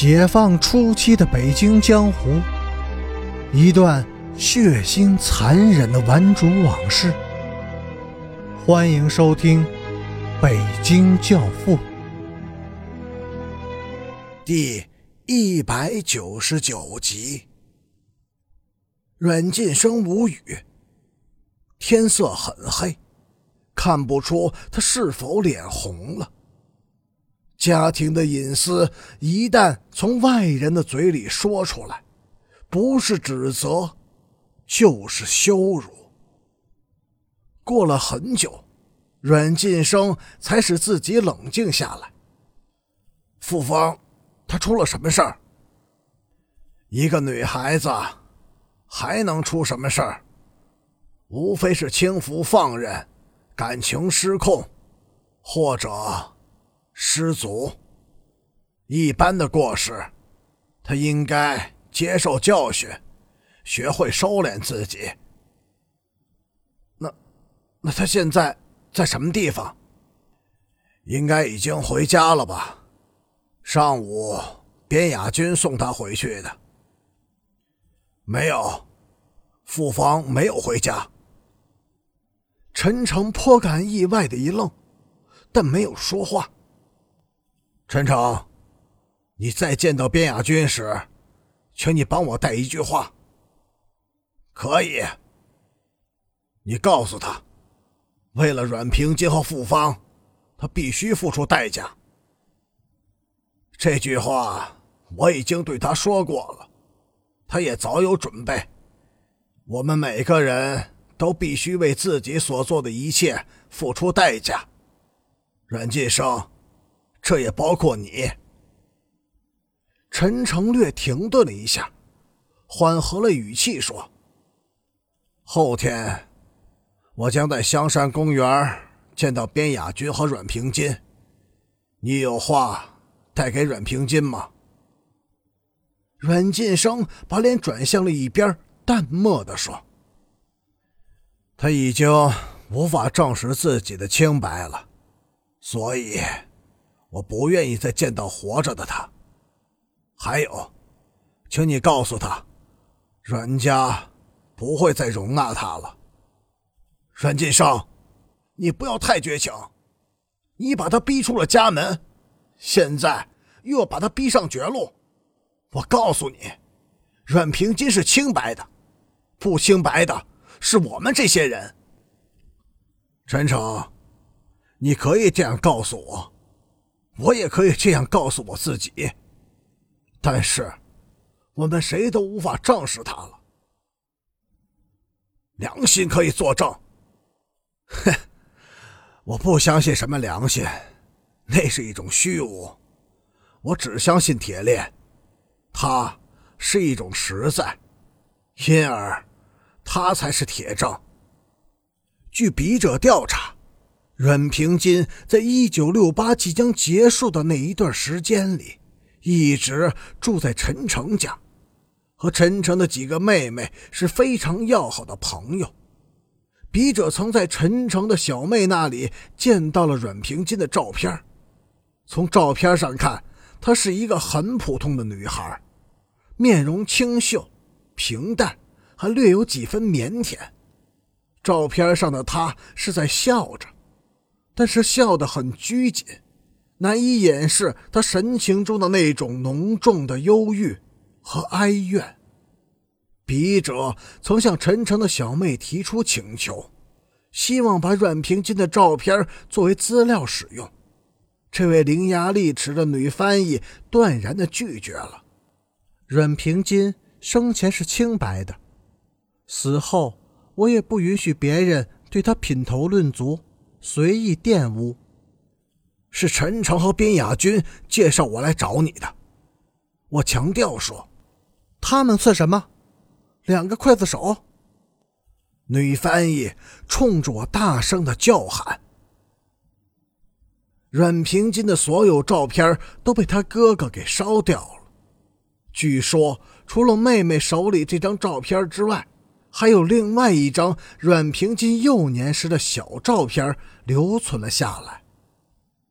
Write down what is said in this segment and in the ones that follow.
解放初期的北京江湖，一段血腥残忍的顽主往事。欢迎收听《北京教父》第一百九十九集。阮晋生无语，天色很黑，看不出他是否脸红了。家庭的隐私一旦从外人的嘴里说出来，不是指责，就是羞辱。过了很久，阮晋生才使自己冷静下来。傅芳，她出了什么事儿？一个女孩子，还能出什么事儿？无非是轻浮放任，感情失控，或者……失足，一般的过失，他应该接受教训，学会收敛自己。那，那他现在在什么地方？应该已经回家了吧？上午边雅军送他回去的。没有，傅芳没有回家。陈诚颇感意外的一愣，但没有说话。陈诚，你再见到边雅军时，请你帮我带一句话。可以。你告诉他，为了阮平今后复方，他必须付出代价。这句话我已经对他说过了，他也早有准备。我们每个人都必须为自己所做的一切付出代价。阮晋生。这也包括你。陈诚略停顿了一下，缓和了语气说：“后天，我将在香山公园见到边雅君和阮平金。你有话带给阮平金吗？”阮晋生把脸转向了一边，淡漠的说：“他已经无法证实自己的清白了，所以。”我不愿意再见到活着的他。还有，请你告诉他，阮家不会再容纳他了。阮晋生，你不要太绝情，你把他逼出了家门，现在又要把他逼上绝路。我告诉你，阮平金是清白的，不清白的是我们这些人。陈诚，你可以这样告诉我。我也可以这样告诉我自己，但是我们谁都无法证实他了。良心可以作证。哼，我不相信什么良心，那是一种虚无。我只相信铁链，它是一种实在，因而它才是铁证。据笔者调查。阮平金在一九六八即将结束的那一段时间里，一直住在陈诚家，和陈诚的几个妹妹是非常要好的朋友。笔者曾在陈诚的小妹那里见到了阮平金的照片，从照片上看，她是一个很普通的女孩，面容清秀、平淡，还略有几分腼腆。照片上的她是在笑着。但是笑得很拘谨，难以掩饰他神情中的那种浓重的忧郁和哀怨。笔者曾向陈诚的小妹提出请求，希望把阮平金的照片作为资料使用。这位伶牙俐齿的女翻译断然的拒绝了。阮平金生前是清白的，死后我也不允许别人对他品头论足。随意玷污，是陈诚和边雅君介绍我来找你的。我强调说，他们算什么？两个刽子手。女翻译冲着我大声的叫喊。阮平金的所有照片都被他哥哥给烧掉了。据说，除了妹妹手里这张照片之外。还有另外一张阮平金幼年时的小照片留存了下来。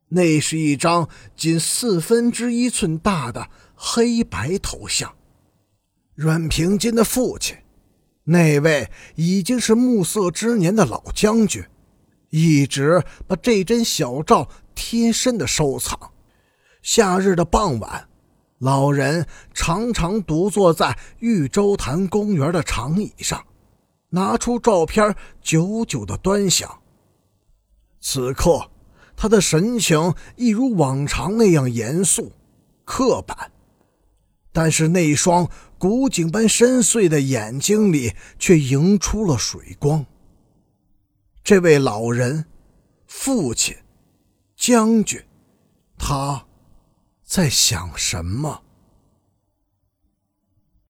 那是一张仅四分之一寸大的黑白头像。阮平金的父亲，那位已经是暮色之年的老将军，一直把这张小照贴身的收藏。夏日的傍晚，老人常常独坐在玉州潭公园的长椅上，拿出照片，久久的端详。此刻，他的神情一如往常那样严肃、刻板，但是那双。古井般深邃的眼睛里，却映出了水光。这位老人，父亲，将军，他在想什么？